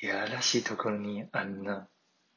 いやらしいところにあんな。